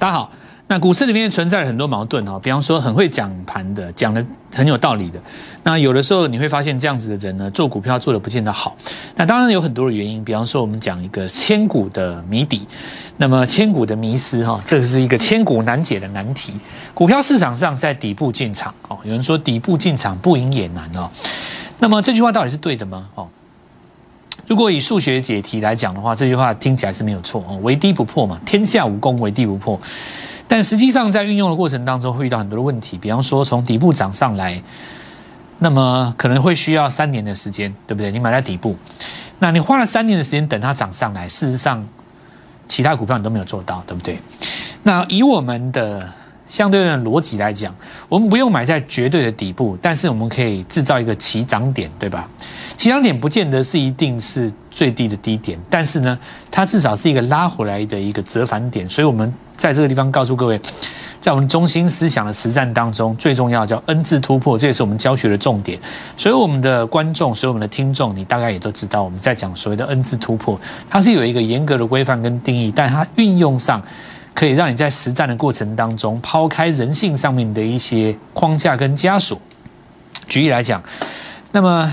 大家好。那股市里面存在了很多矛盾哦，比方说很会讲盘的，讲的很有道理的。那有的时候你会发现这样子的人呢，做股票做的不见得好。那当然有很多的原因，比方说我们讲一个千古的谜底，那么千古的迷思哈，这个是一个千古难解的难题。股票市场上在底部进场哦，有人说底部进场不赢也难哦。那么这句话到底是对的吗？哦，如果以数学解题来讲的话，这句话听起来是没有错哦，唯低不破嘛，天下武功唯低不破。但实际上，在运用的过程当中，会遇到很多的问题。比方说，从底部涨上来，那么可能会需要三年的时间，对不对？你买在底部，那你花了三年的时间等它涨上来，事实上，其他股票你都没有做到，对不对？那以我们的相对论逻辑来讲，我们不用买在绝对的底部，但是我们可以制造一个起涨点，对吧？起涨点不见得是一定是最低的低点，但是呢，它至少是一个拉回来的一个折返点，所以我们。在这个地方告诉各位，在我们中心思想的实战当中，最重要叫 N 字突破，这也是我们教学的重点。所以我们的观众，所以我们的听众，你大概也都知道，我们在讲所谓的 N 字突破，它是有一个严格的规范跟定义，但它运用上可以让你在实战的过程当中，抛开人性上面的一些框架跟枷锁。举例来讲，那么。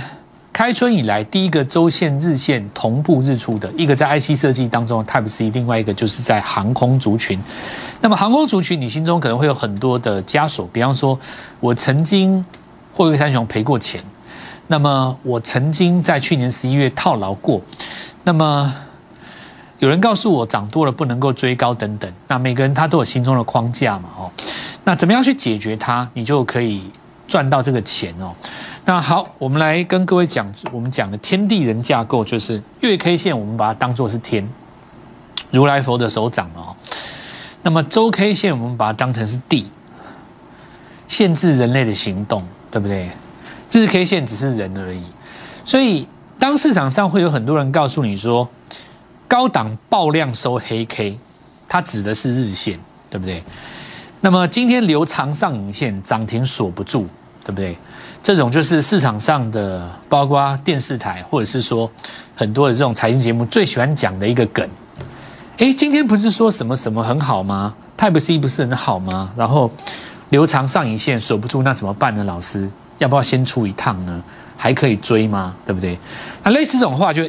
开春以来，第一个周线、日线同步日出的一个在 IC 设计当中的 Type C，另外一个就是在航空族群。那么航空族群，你心中可能会有很多的枷锁，比方说，我曾经货柜三雄赔过钱，那么我曾经在去年十一月套牢过，那么有人告诉我涨多了不能够追高等等。那每个人他都有心中的框架嘛，哦，那怎么样去解决它，你就可以赚到这个钱哦。那好，我们来跟各位讲，我们讲的天地人架构就是月 K 线，我们把它当做是天，如来佛的手掌哦。那么周 K 线，我们把它当成是地，限制人类的行动，对不对？日 K 线只是人而已。所以，当市场上会有很多人告诉你说，高档爆量收黑 K，它指的是日线，对不对？那么今天留长上影线，涨停锁不住，对不对？这种就是市场上的，包括电视台或者是说很多的这种财经节目最喜欢讲的一个梗。哎，今天不是说什么什么很好吗？Type C 不是很好吗？然后留长上影线锁不住，那怎么办呢？老师要不要先出一趟呢？还可以追吗？对不对？那类似这种话，就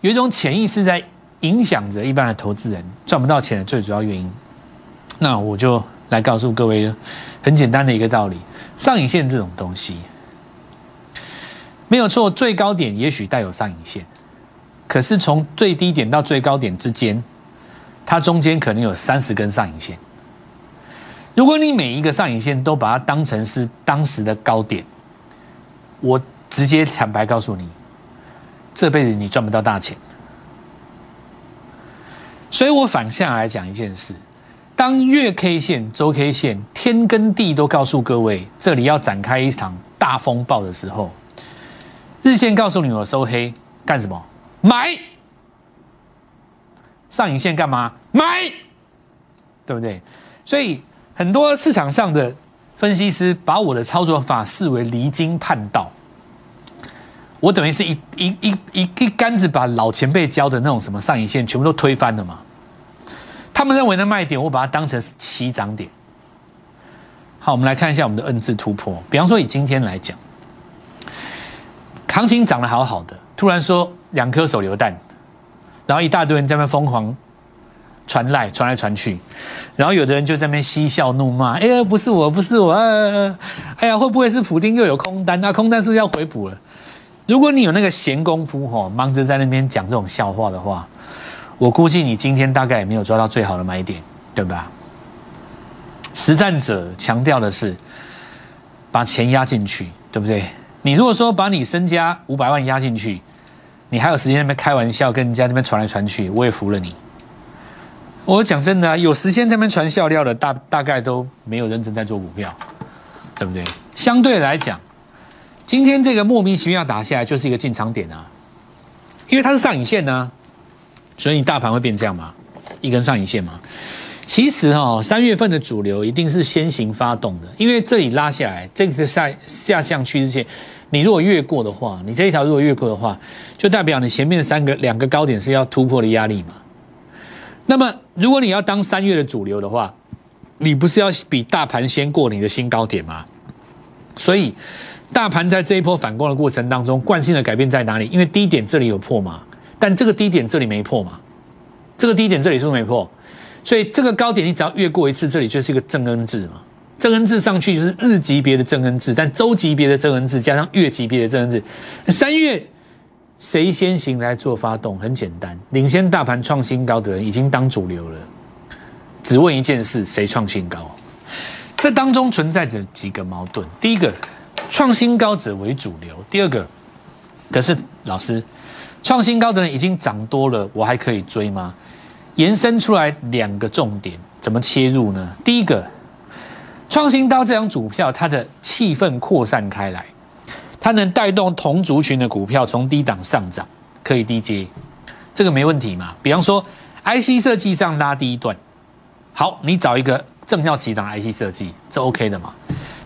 有一种潜意识在影响着一般的投资人赚不到钱的最主要原因。那我就来告诉各位很简单的一个道理。上影线这种东西没有错，最高点也许带有上影线，可是从最低点到最高点之间，它中间可能有三十根上影线。如果你每一个上影线都把它当成是当时的高点，我直接坦白告诉你，这辈子你赚不到大钱。所以我反向来讲一件事。当月 K 线、周 K 线天跟地都告诉各位，这里要展开一场大风暴的时候，日线告诉你我收黑干什么？买。上影线干嘛？买，对不对？所以很多市场上的分析师把我的操作法视为离经叛道，我等于是一一一一一竿子把老前辈教的那种什么上影线全部都推翻了嘛。他们认为的卖点，我把它当成是起涨点。好，我们来看一下我们的 N 字突破。比方说，以今天来讲，行情涨得好好的，突然说两颗手榴弹，然后一大堆人在那疯狂传来传来传去，然后有的人就在那边嬉笑怒骂：“哎呀，不是我，不是我，哎呀，会不会是普丁又有空单？那空单是不是要回补了？”如果你有那个闲工夫哈，忙着在那边讲这种笑话的话。我估计你今天大概也没有抓到最好的买点，对吧？实战者强调的是把钱压进去，对不对？你如果说把你身家五百万压进去，你还有时间那边开玩笑，跟人家那边传来传去，我也服了你。我讲真的，有时间在那边传笑料的，大大概都没有认真在做股票，对不对？相对来讲，今天这个莫名其妙打下来就是一个进场点啊，因为它是上影线呢。所以你大盘会变这样吗？一根上影线吗？其实哈，三月份的主流一定是先行发动的，因为这里拉下来，这个下下降趋势线，你如果越过的话，你这一条如果越过的话，就代表你前面三个两个高点是要突破的压力嘛。那么如果你要当三月的主流的话，你不是要比大盘先过你的新高点吗？所以大盘在这一波反攻的过程当中，惯性的改变在哪里？因为低点这里有破嘛，但这个低点这里没破嘛，这个低点这里是不是没破？所以这个高点你只要越过一次，这里就是一个正恩字嘛。正恩字上去就是日级别的正恩字，但周级别的正恩字加上月级别的正恩字，三月谁先行来做发动？很简单，领先大盘创新高的人已经当主流了。只问一件事：谁创新高？这当中存在着几个矛盾。第一个，创新高者为主流；第二个，可是老师，创新高的人已经涨多了，我还可以追吗？延伸出来两个重点，怎么切入呢？第一个。创新高这张股票，它的气氛扩散开来，它能带动同族群的股票从低档上涨，可以低接，这个没问题嘛？比方说，IC 设计上拉低一段，好，你找一个正要起涨 IC 设计，这 OK 的嘛？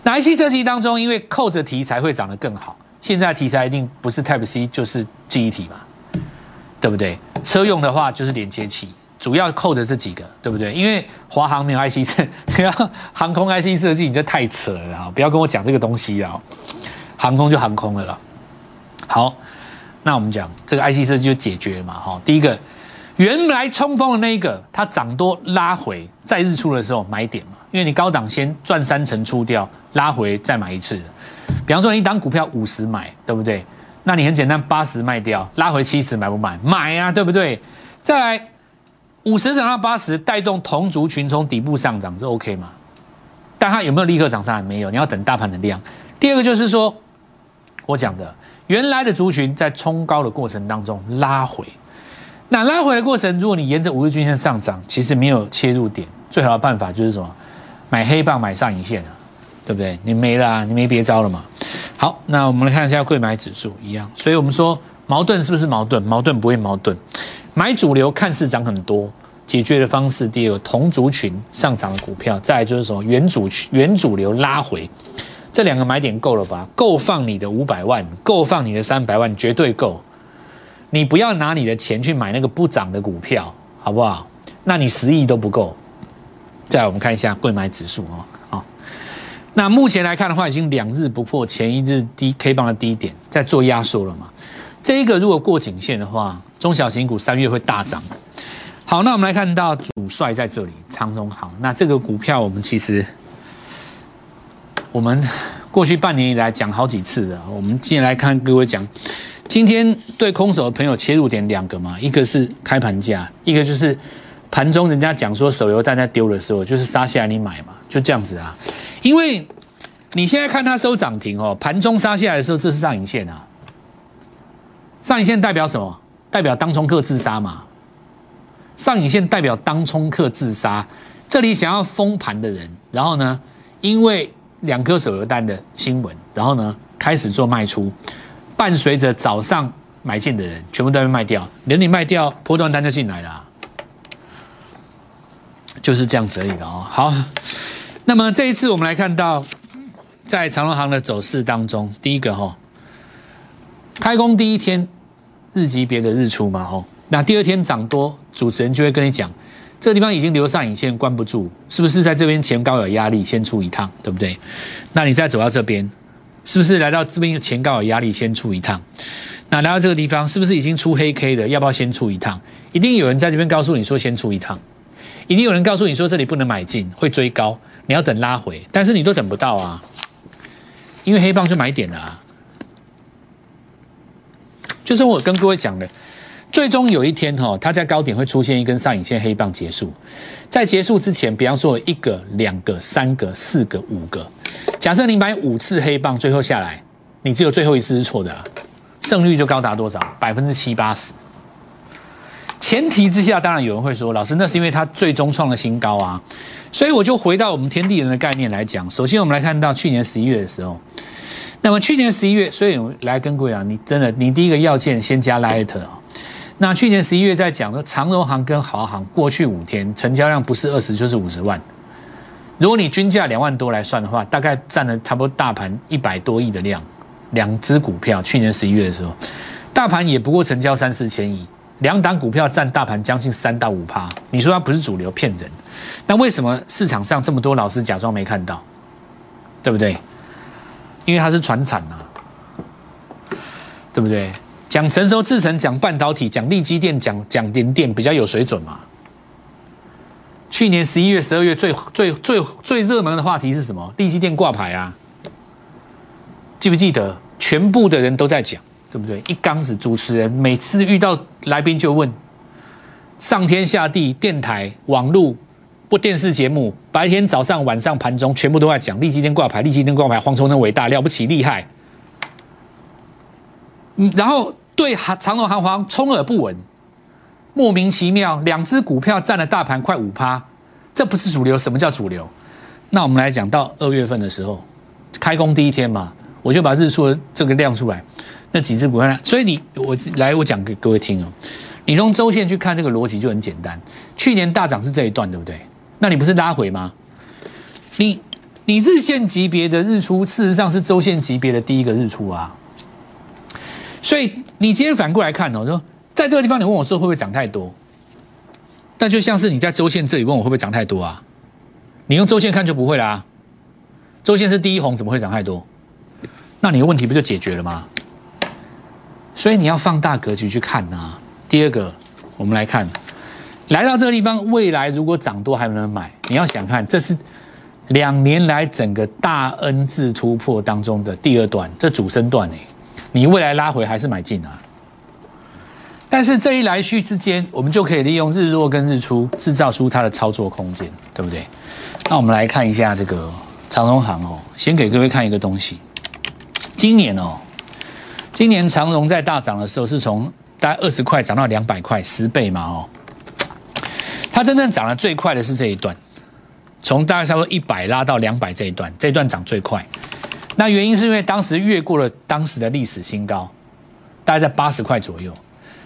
那 IC 设计当中，因为扣着题材会涨得更好，现在题材一定不是 Type C 就是记忆体嘛，对不对？车用的话就是连接器。主要扣着这几个，对不对？因为华航没有 IC 设，航空 IC 设计，你就太扯了！不要跟我讲这个东西啊，航空就航空了啦。好，那我们讲这个 IC 设计就解决了嘛？哈，第一个，原来冲锋的那一个，它涨多拉回，在日出的时候买点嘛，因为你高档先赚三成出掉，拉回再买一次。比方说，你档股票五十买，对不对？那你很简单，八十卖掉，拉回七十买不买？买啊，对不对？再来。五十涨到八十，带动同族群从底部上涨，这 OK 吗？但它有没有立刻涨上来？没有，你要等大盘的量。第二个就是说，我讲的原来的族群在冲高的过程当中拉回，那拉回的过程，如果你沿着五日均线上涨，其实没有切入点，最好的办法就是什么？买黑棒，买上影线啊，对不对？你没了，你没别招了嘛。好，那我们来看一下贵买指数一样，所以我们说矛盾是不是矛盾？矛盾不会矛盾。买主流看似涨很多，解决的方式第二个同族群上涨的股票，再来就是什么原主原主流拉回，这两个买点够了吧？够放你的五百万，够放你的三百万，绝对够。你不要拿你的钱去买那个不涨的股票，好不好？那你十亿都不够。再我们看一下贵买指数哦，那目前来看的话，已经两日不破前一日低 K 棒的低点，在做压缩了嘛？这一个如果过颈线的话。中小型股三月会大涨。好，那我们来看到主帅在这里，长荣好。那这个股票我们其实我们过去半年以来讲好几次的。我们今天来看各位讲，今天对空手的朋友切入点两个嘛，一个是开盘价，一个就是盘中人家讲说手榴弹在丢的时候，就是杀下来你买嘛，就这样子啊。因为你现在看它收涨停哦，盘中杀下来的时候，这是上影线啊。上影线代表什么？代表当冲客自杀嘛？上影线代表当冲客自杀。这里想要封盘的人，然后呢，因为两颗手榴弹的新闻，然后呢开始做卖出，伴随着早上买进的人全部都被卖掉，连你卖掉，波段单就进来了，就是这样子而已的哦。好，那么这一次我们来看到，在长隆行的走势当中，第一个哈，开工第一天。日级别的日出嘛，吼，那第二天涨多，主持人就会跟你讲，这个地方已经留上影线，关不住，是不是在这边前高有压力，先出一趟，对不对？那你再走到这边，是不是来到这边前高有压力，先出一趟？那来到这个地方，是不是已经出黑 K 的？要不要先出一趟？一定有人在这边告诉你说先出一趟，一定有人告诉你说这里不能买进，会追高，你要等拉回，但是你都等不到啊，因为黑棒就买点了啊。就是我跟各位讲的，最终有一天哈，它在高点会出现一根上影线黑棒结束，在结束之前，比方说一个、两个、三个、四个、五个，假设你买五次黑棒，最后下来，你只有最后一次是错的，胜率就高达多少？百分之七八十。前提之下，当然有人会说，老师，那是因为它最终创了新高啊。所以我就回到我们天地人的概念来讲，首先我们来看到去年十一月的时候。那么去年十一月，所以来跟各位啊，你真的，你第一个要件先加 Light 啊。那去年十一月在讲说，长荣行跟华航过去五天成交量不是二十就是五十万。如果你均价两万多来算的话，大概占了差不多大盘一百多亿的量。两只股票去年十一月的时候，大盘也不过成交三四千亿，两档股票占大盘将近三到五趴，你说它不是主流，骗人。那为什么市场上这么多老师假装没看到？对不对？因为它是传产啊，对不对？讲成熟制程，讲半导体，讲立基电，讲讲联电，比较有水准嘛。去年十一月、十二月最最最最热门的话题是什么？立基电挂牌啊，记不记得？全部的人都在讲，对不对？一缸子主持人每次遇到来宾就问，上天下地，电台、网络、播电视节目，白天、早上、晚上、盘中，全部都在讲立基天挂牌，立基天挂牌，黄崇仁伟大，了不起，厉害。嗯，然后对长荣、航黄充耳不闻，莫名其妙，两只股票占了大盘快五趴，这不是主流？什么叫主流？那我们来讲到二月份的时候，开工第一天嘛。我就把日出这个亮出来，那几只股票，所以你我来我讲给各位听哦，你用周线去看这个逻辑就很简单。去年大涨是这一段，对不对？那你不是拉回吗？你你日线级别的日出，事实上是周线级别的第一个日出啊。所以你今天反过来看哦，说在这个地方你问我说会不会涨太多？那就像是你在周线这里问我会不会涨太多啊？你用周线看就不会啦。周线是第一红，怎么会涨太多？那你的问题不就解决了吗？所以你要放大格局去看呐。第二个，我们来看，来到这个地方，未来如果涨多还能买，你要想看，这是两年来整个大 N 字突破当中的第二段，这主升段哎，你未来拉回还是买进啊？但是这一来去之间，我们就可以利用日落跟日出制造出它的操作空间，对不对？那我们来看一下这个长荣行哦，先给各位看一个东西。今年哦，今年长荣在大涨的时候是从大概二十块涨到两百块，十倍嘛哦。它真正涨得最快的是这一段，从大概差不多一百拉到两百这一段，这一段涨最快。那原因是因为当时越过了当时的历史新高，大概在八十块左右。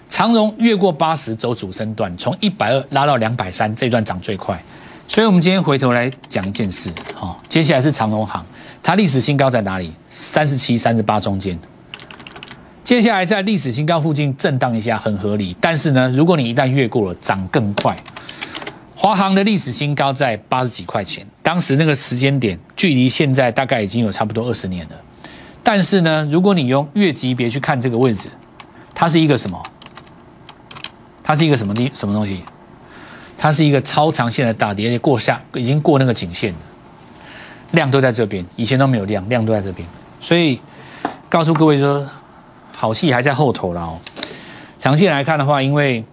长荣越过八十走主升段，从一百二拉到两百三，这段涨最快。所以我们今天回头来讲一件事，好，接下来是长荣行。它历史新高在哪里？三十七、三十八中间。接下来在历史新高附近震荡一下，很合理。但是呢，如果你一旦越过了，涨更快。华航的历史新高在八十几块钱，当时那个时间点，距离现在大概已经有差不多二十年了。但是呢，如果你用月级别去看这个位置，它是一个什么？它是一个什么地什么东西？它是一个超长线的大跌，过下已经过那个颈线了。量都在这边，以前都没有量，量都在这边，所以告诉各位说，好戏还在后头了哦。长线来看的话，因为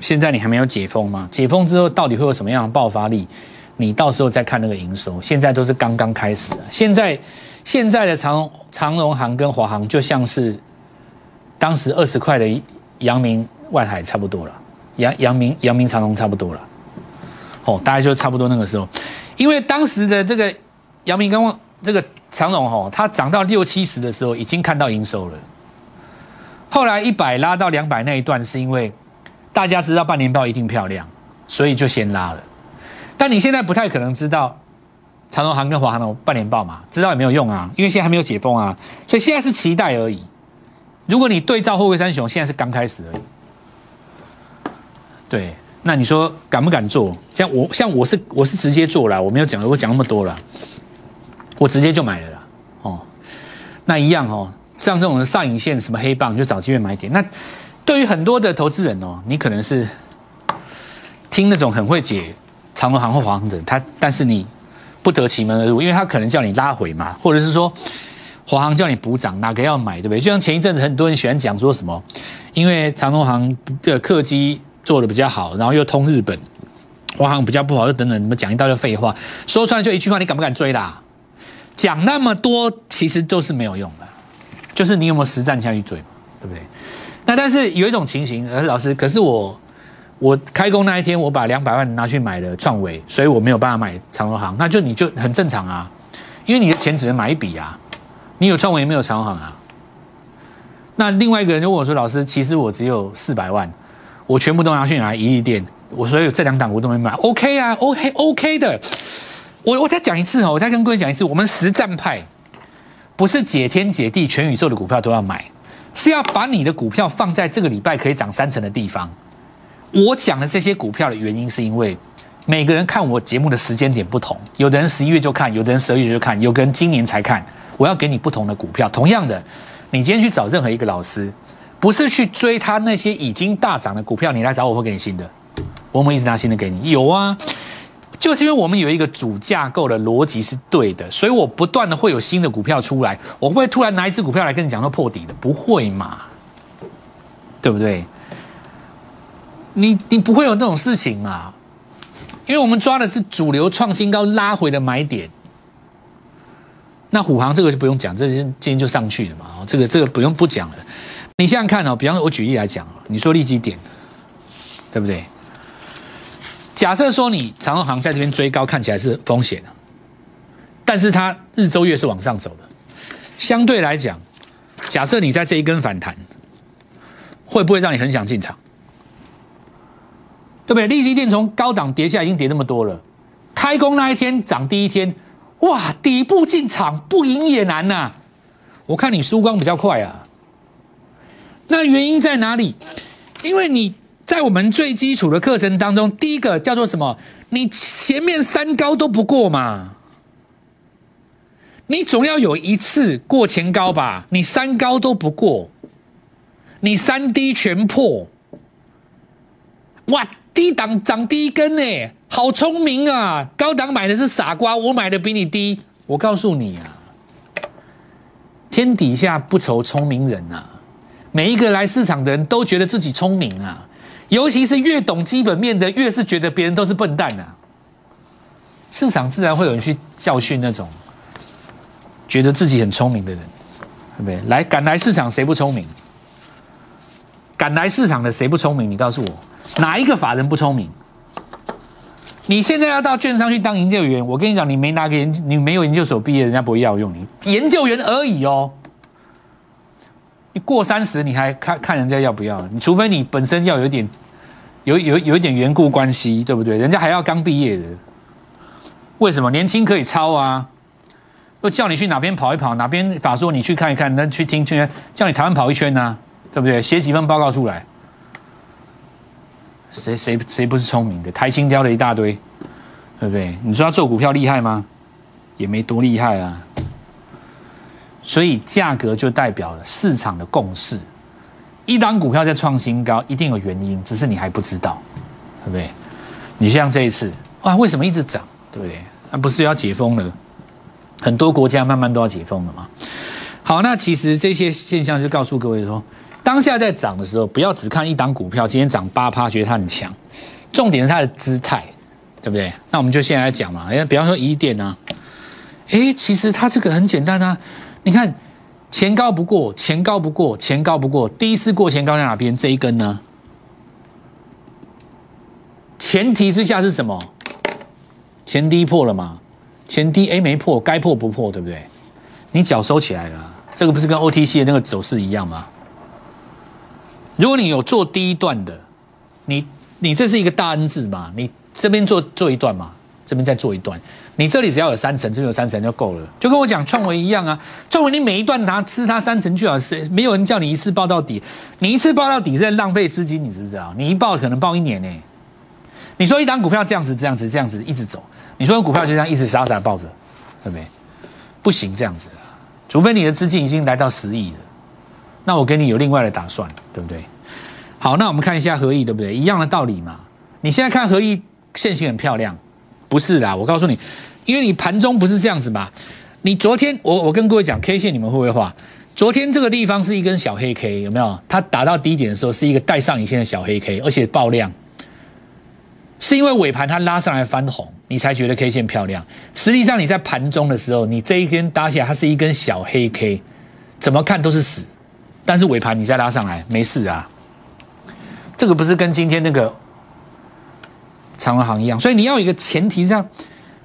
现在你还没有解封嘛，解封之后到底会有什么样的爆发力，你到时候再看那个营收。现在都是刚刚开始，现在现在的长长荣航跟华航就像是当时二十块的阳明万海差不多了，阳阳明阳明长荣差不多了，哦，大概就差不多那个时候，因为当时的这个。阳明跟这个长荣哦，它涨到六七十的时候，已经看到营收了。后来一百拉到两百那一段，是因为大家知道半年报一定漂亮，所以就先拉了。但你现在不太可能知道长荣航跟华航的半年报嘛？知道也没有用啊，因为现在还没有解封啊，所以现在是期待而已。如果你对照后贵三雄，现在是刚开始而已。对，那你说敢不敢做？像我，像我是我是直接做了，我没有讲，我讲那么多了。我直接就买了啦，哦，那一样哦，像这种上影线什么黑棒，就找机会买点。那对于很多的投资人哦，你可能是听那种很会解长荣航或华航的，他但是你不得其门而入，因为他可能叫你拉回嘛，或者是说华航叫你补涨，哪个要买，对不对？就像前一阵子很多人喜欢讲说什么，因为长荣航的客机做的比较好，然后又通日本，华航比较不好，又等等，你们讲一大堆废话，说出来就一句话，你敢不敢追啦？讲那么多，其实都是没有用的，就是你有没有实战下去追嘛，对不对？那但是有一种情形，呃，老师，可是我我开工那一天，我把两百万拿去买了创维，所以我没有办法买长荣行，那就你就很正常啊，因为你的钱只能买一笔啊，你有创维没有长荣行啊？那另外一个人就问我说，老师，其实我只有四百万，我全部都拿去拿一亿店，我所以这两档我都没买，OK 啊，OK OK 的。我我再讲一次哦，我再跟各位讲一次，我们实战派不是解天解地全宇宙的股票都要买，是要把你的股票放在这个礼拜可以涨三成的地方。我讲的这些股票的原因，是因为每个人看我节目的时间点不同，有的人十一月就看，有的人十二月就看，有的人今年才看。我要给你不同的股票。同样的，你今天去找任何一个老师，不是去追他那些已经大涨的股票，你来找我会给你新的。我们一直拿新的给你，有啊，就是因为我们有一个主架构的逻辑是对的，所以我不断的会有新的股票出来。我会突然拿一只股票来跟你讲说破底的，不会嘛？对不对？你你不会有这种事情啊，因为我们抓的是主流创新高拉回的买点。那虎航这个就不用讲，这今今天就上去了嘛，这个这个不用不讲了。你想想看哦，比方说我举例来讲你说利基点，对不对？假设说你长航在这边追高看起来是风险的，但是它日周月是往上走的，相对来讲，假设你在这一根反弹，会不会让你很想进场？对不对？利息电从高档跌下已经跌那么多了，开工那一天涨第一天，哇，底部进场不赢也难呐。我看你输光比较快啊。那原因在哪里？因为你在我们最基础的课程当中，第一个叫做什么？你前面三高都不过嘛，你总要有一次过前高吧？你三高都不过，你三低全破，哇！低档涨低一根呢，好聪明啊！高档买的是傻瓜，我买的比你低。我告诉你啊，天底下不愁聪明人啊，每一个来市场的人都觉得自己聪明啊，尤其是越懂基本面的，越是觉得别人都是笨蛋啊。市场自然会有人去教训那种觉得自己很聪明的人，对不对？来，赶来市场谁不聪明？赶来市场的谁不聪明？你告诉我。哪一个法人不聪明？你现在要到券商去当研究员，我跟你讲，你没拿个研，你没有研究所毕业，人家不会要用你，研究员而已哦。你过三十，你还看看人家要不要？你除非你本身要有点有有有一点缘故关系，对不对？人家还要刚毕业的，为什么年轻可以抄啊？又叫你去哪边跑一跑，哪边法说你去看一看，那去听听，叫你台湾跑一圈呢，对不对？写几份报告出来。谁谁谁不是聪明的？台青雕了一大堆，对不对？你说他做股票厉害吗？也没多厉害啊。所以价格就代表了市场的共识。一档股票在创新高，一定有原因，只是你还不知道，对不对？你像这一次，哇，为什么一直涨？对不对？那不是要解封了？很多国家慢慢都要解封了嘛。好，那其实这些现象就告诉各位说。当下在涨的时候，不要只看一档股票，今天涨八趴，觉得它很强。重点是它的姿态，对不对？那我们就现在来讲嘛。哎，比方说一电啊，哎，其实它这个很简单啊。你看前高不过，前高不过，前高不过，第一次过前高在哪边？这一根呢？前提之下是什么？前低破了嘛？前低哎没破，该破不破，对不对？你脚收起来了，这个不是跟 OTC 的那个走势一样吗？如果你有做第一段的，你你这是一个大 N 字嘛？你这边做做一段嘛，这边再做一段，你这里只要有三层，这边有三层就够了。就跟我讲创维一样啊，创维你每一段拿吃它三层就好，是没有人叫你一次报到底，你一次报到底是在浪费资金，你知不知道？你一报可能报一年呢。你说一档股票这样子这样子这样子一直走，你说股票就这样一直傻傻抱着，对不对？不行这样子，除非你的资金已经来到十亿了。那我跟你有另外的打算，对不对？好，那我们看一下合意，对不对？一样的道理嘛。你现在看合意线型很漂亮，不是啦。我告诉你，因为你盘中不是这样子嘛。你昨天我我跟各位讲 K 线，你们会不会画？昨天这个地方是一根小黑 K，有没有？它打到低点的时候是一个带上影线的小黑 K，而且爆量，是因为尾盘它拉上来翻红，你才觉得 K 线漂亮。实际上你在盘中的时候，你这一根搭起来，它是一根小黑 K，怎么看都是死。但是尾盘你再拉上来没事啊，这个不是跟今天那个长航一样，所以你要有一个前提，这样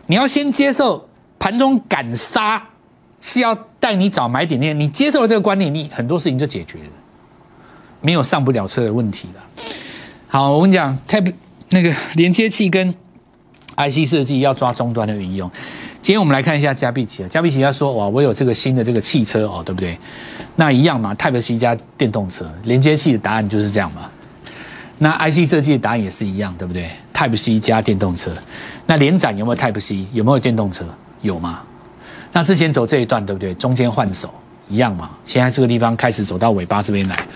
你要先接受盘中敢杀是要带你找买点点，你接受了这个观念，你很多事情就解决了，没有上不了车的问题了。好，我跟你讲，太那个连接器跟 IC 设计要抓终端的运用。今天我们来看一下加必奇啊，加必奇要说哇，我有这个新的这个汽车哦，对不对？那一样嘛，Type C 加电动车连接器的答案就是这样嘛。那 IC 设计的答案也是一样，对不对？Type C 加电动车。那连展有没有 Type C？有没有电动车？有吗？那之前走这一段，对不对？中间换手一样嘛。现在这个地方开始走到尾巴这边来，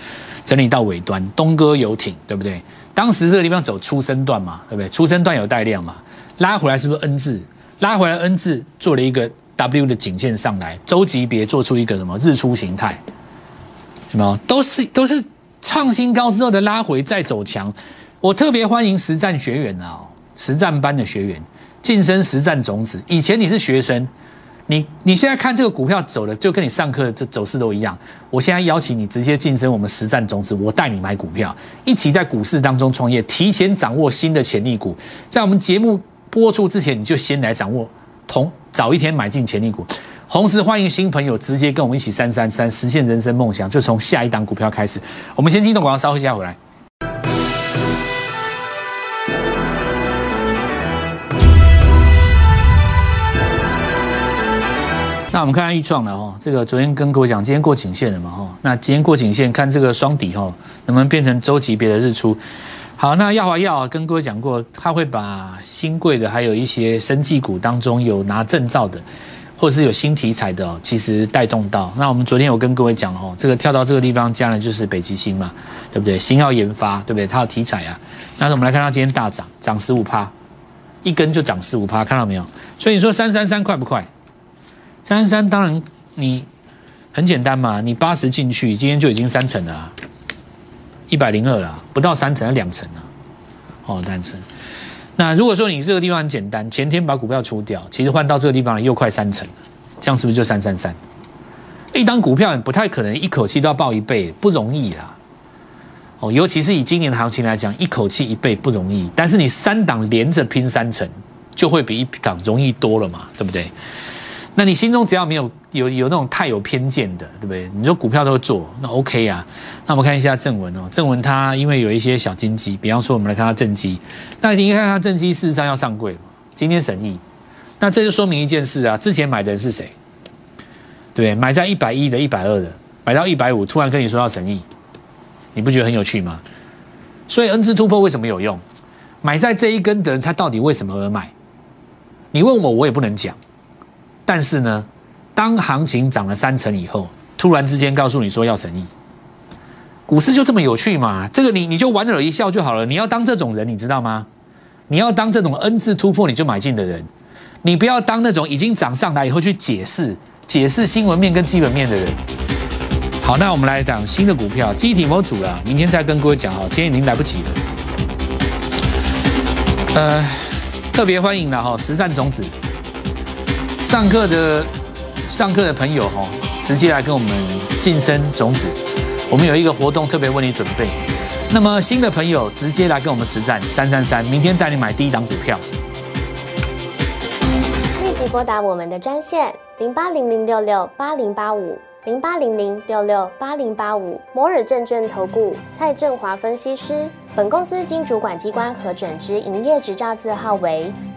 整理到尾端，东哥游艇，对不对？当时这个地方走出生段嘛，对不对？出生段有带量嘛，拉回来是不是 N 字？拉回来 N 字做了一个 W 的颈线上来，周级别做出一个什么日出形态？有没有？都是都是创新高之后的拉回再走强。我特别欢迎实战学员啊，实战班的学员晋升实战种子。以前你是学生，你你现在看这个股票走的就跟你上课的走势都一样。我现在邀请你直接晋升我们实战种子，我带你买股票，一起在股市当中创业，提前掌握新的潜力股，在我们节目。播出之前，你就先来掌握同早一天买进潜力股。同时，欢迎新朋友直接跟我们一起三三三实现人生梦想，就从下一档股票开始。我们先听懂广告，稍后下回来。那我们看看预创了哈，这个昨天跟各位讲，今天过颈线了嘛哈，那今天过颈线，看这个双底哈，能不能变成周级别的日出？好，那耀华药跟各位讲过，他会把新贵的，还有一些生技股当中有拿证照的，或者是有新题材的哦，其实带动到。那我们昨天有跟各位讲哦，这个跳到这个地方，加了就是北极星嘛，对不对？新药研发，对不对？它有题材啊。那我们来看它今天大涨，涨十五趴，一根就涨十五趴，看到没有？所以你说三三三快不快？三三当然你很简单嘛，你八十进去，今天就已经三成了。一百零二了，不到三成，两成了，哦，单成。那如果说你这个地方很简单，前天把股票出掉，其实换到这个地方又快三成了，这样是不是就三三三？一档股票不太可能一口气都要报一倍，不容易啦。哦，尤其是以今年的行情来讲，一口气一倍不容易，但是你三档连着拼三成，就会比一档容易多了嘛，对不对？那你心中只要没有有有那种太有偏见的，对不对？你说股票都会做，那 OK 啊。那我们看一下正文哦，正文它因为有一些小金鸡，比方说我们来看它正基，那你看它正基事实上要上柜，今天审议，那这就说明一件事啊，之前买的人是谁？对？买在一百一的、一百二的，买到一百五，突然跟你说要审议，你不觉得很有趣吗？所以 N 字突破为什么有用？买在这一根的人，他到底为什么而买？你问我，我也不能讲。但是呢，当行情涨了三成以后，突然之间告诉你说要审议，股市就这么有趣嘛？这个你你就莞尔一笑就好了。你要当这种人，你知道吗？你要当这种 N 字突破你就买进的人，你不要当那种已经涨上来以后去解释解释新闻面跟基本面的人。好，那我们来讲新的股票，机体模组了，明天再跟各位讲哈，今天已经来不及了。呃，特别欢迎了哈，实战种子。上课的上课的朋友哈，直接来跟我们晋升种子。我们有一个活动特别为你准备。那么新的朋友直接来跟我们实战三三三，明天带你买第一档股票。立即拨打我们的专线零八零零六六八零八五零八零零六六八零八五摩尔证券投顾蔡振华分析师。本公司经主管机关核准之营业执照字号为。